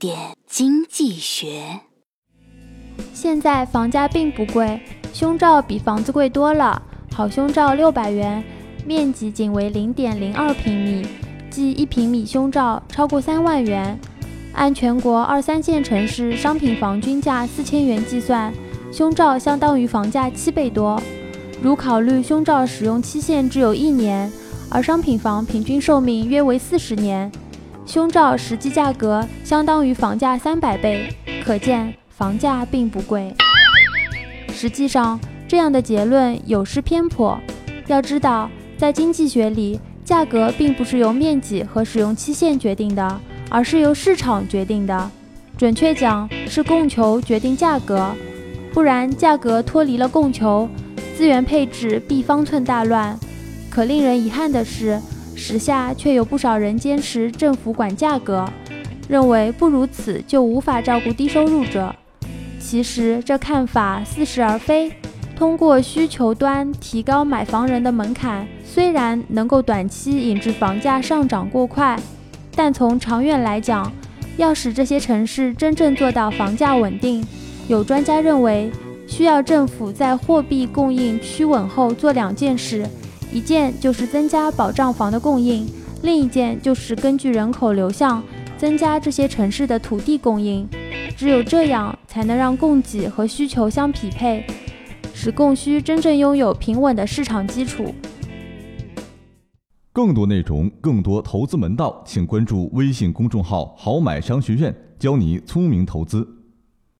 点经济学。现在房价并不贵，胸罩比房子贵多了。好胸罩六百元，面积仅为零点零二平米，即一平米胸罩超过三万元。按全国二三线城市商品房均价四千元计算，胸罩相当于房价七倍多。如考虑胸罩使用期限只有一年，而商品房平均寿命约为四十年，胸罩实际价格相当于房价三百倍，可见房价并不贵。实际上，这样的结论有失偏颇。要知道，在经济学里，价格并不是由面积和使用期限决定的。而是由市场决定的，准确讲是供求决定价格，不然价格脱离了供求，资源配置必方寸大乱。可令人遗憾的是，时下却有不少人坚持政府管价格，认为不如此就无法照顾低收入者。其实这看法似是而非。通过需求端提高买房人的门槛，虽然能够短期引致房价上涨过快。但从长远来讲，要使这些城市真正做到房价稳定，有专家认为，需要政府在货币供应趋稳后做两件事：一件就是增加保障房的供应，另一件就是根据人口流向增加这些城市的土地供应。只有这样，才能让供给和需求相匹配，使供需真正拥有平稳的市场基础。更多内容，更多投资门道，请关注微信公众号“好买商学院”，教你聪明投资。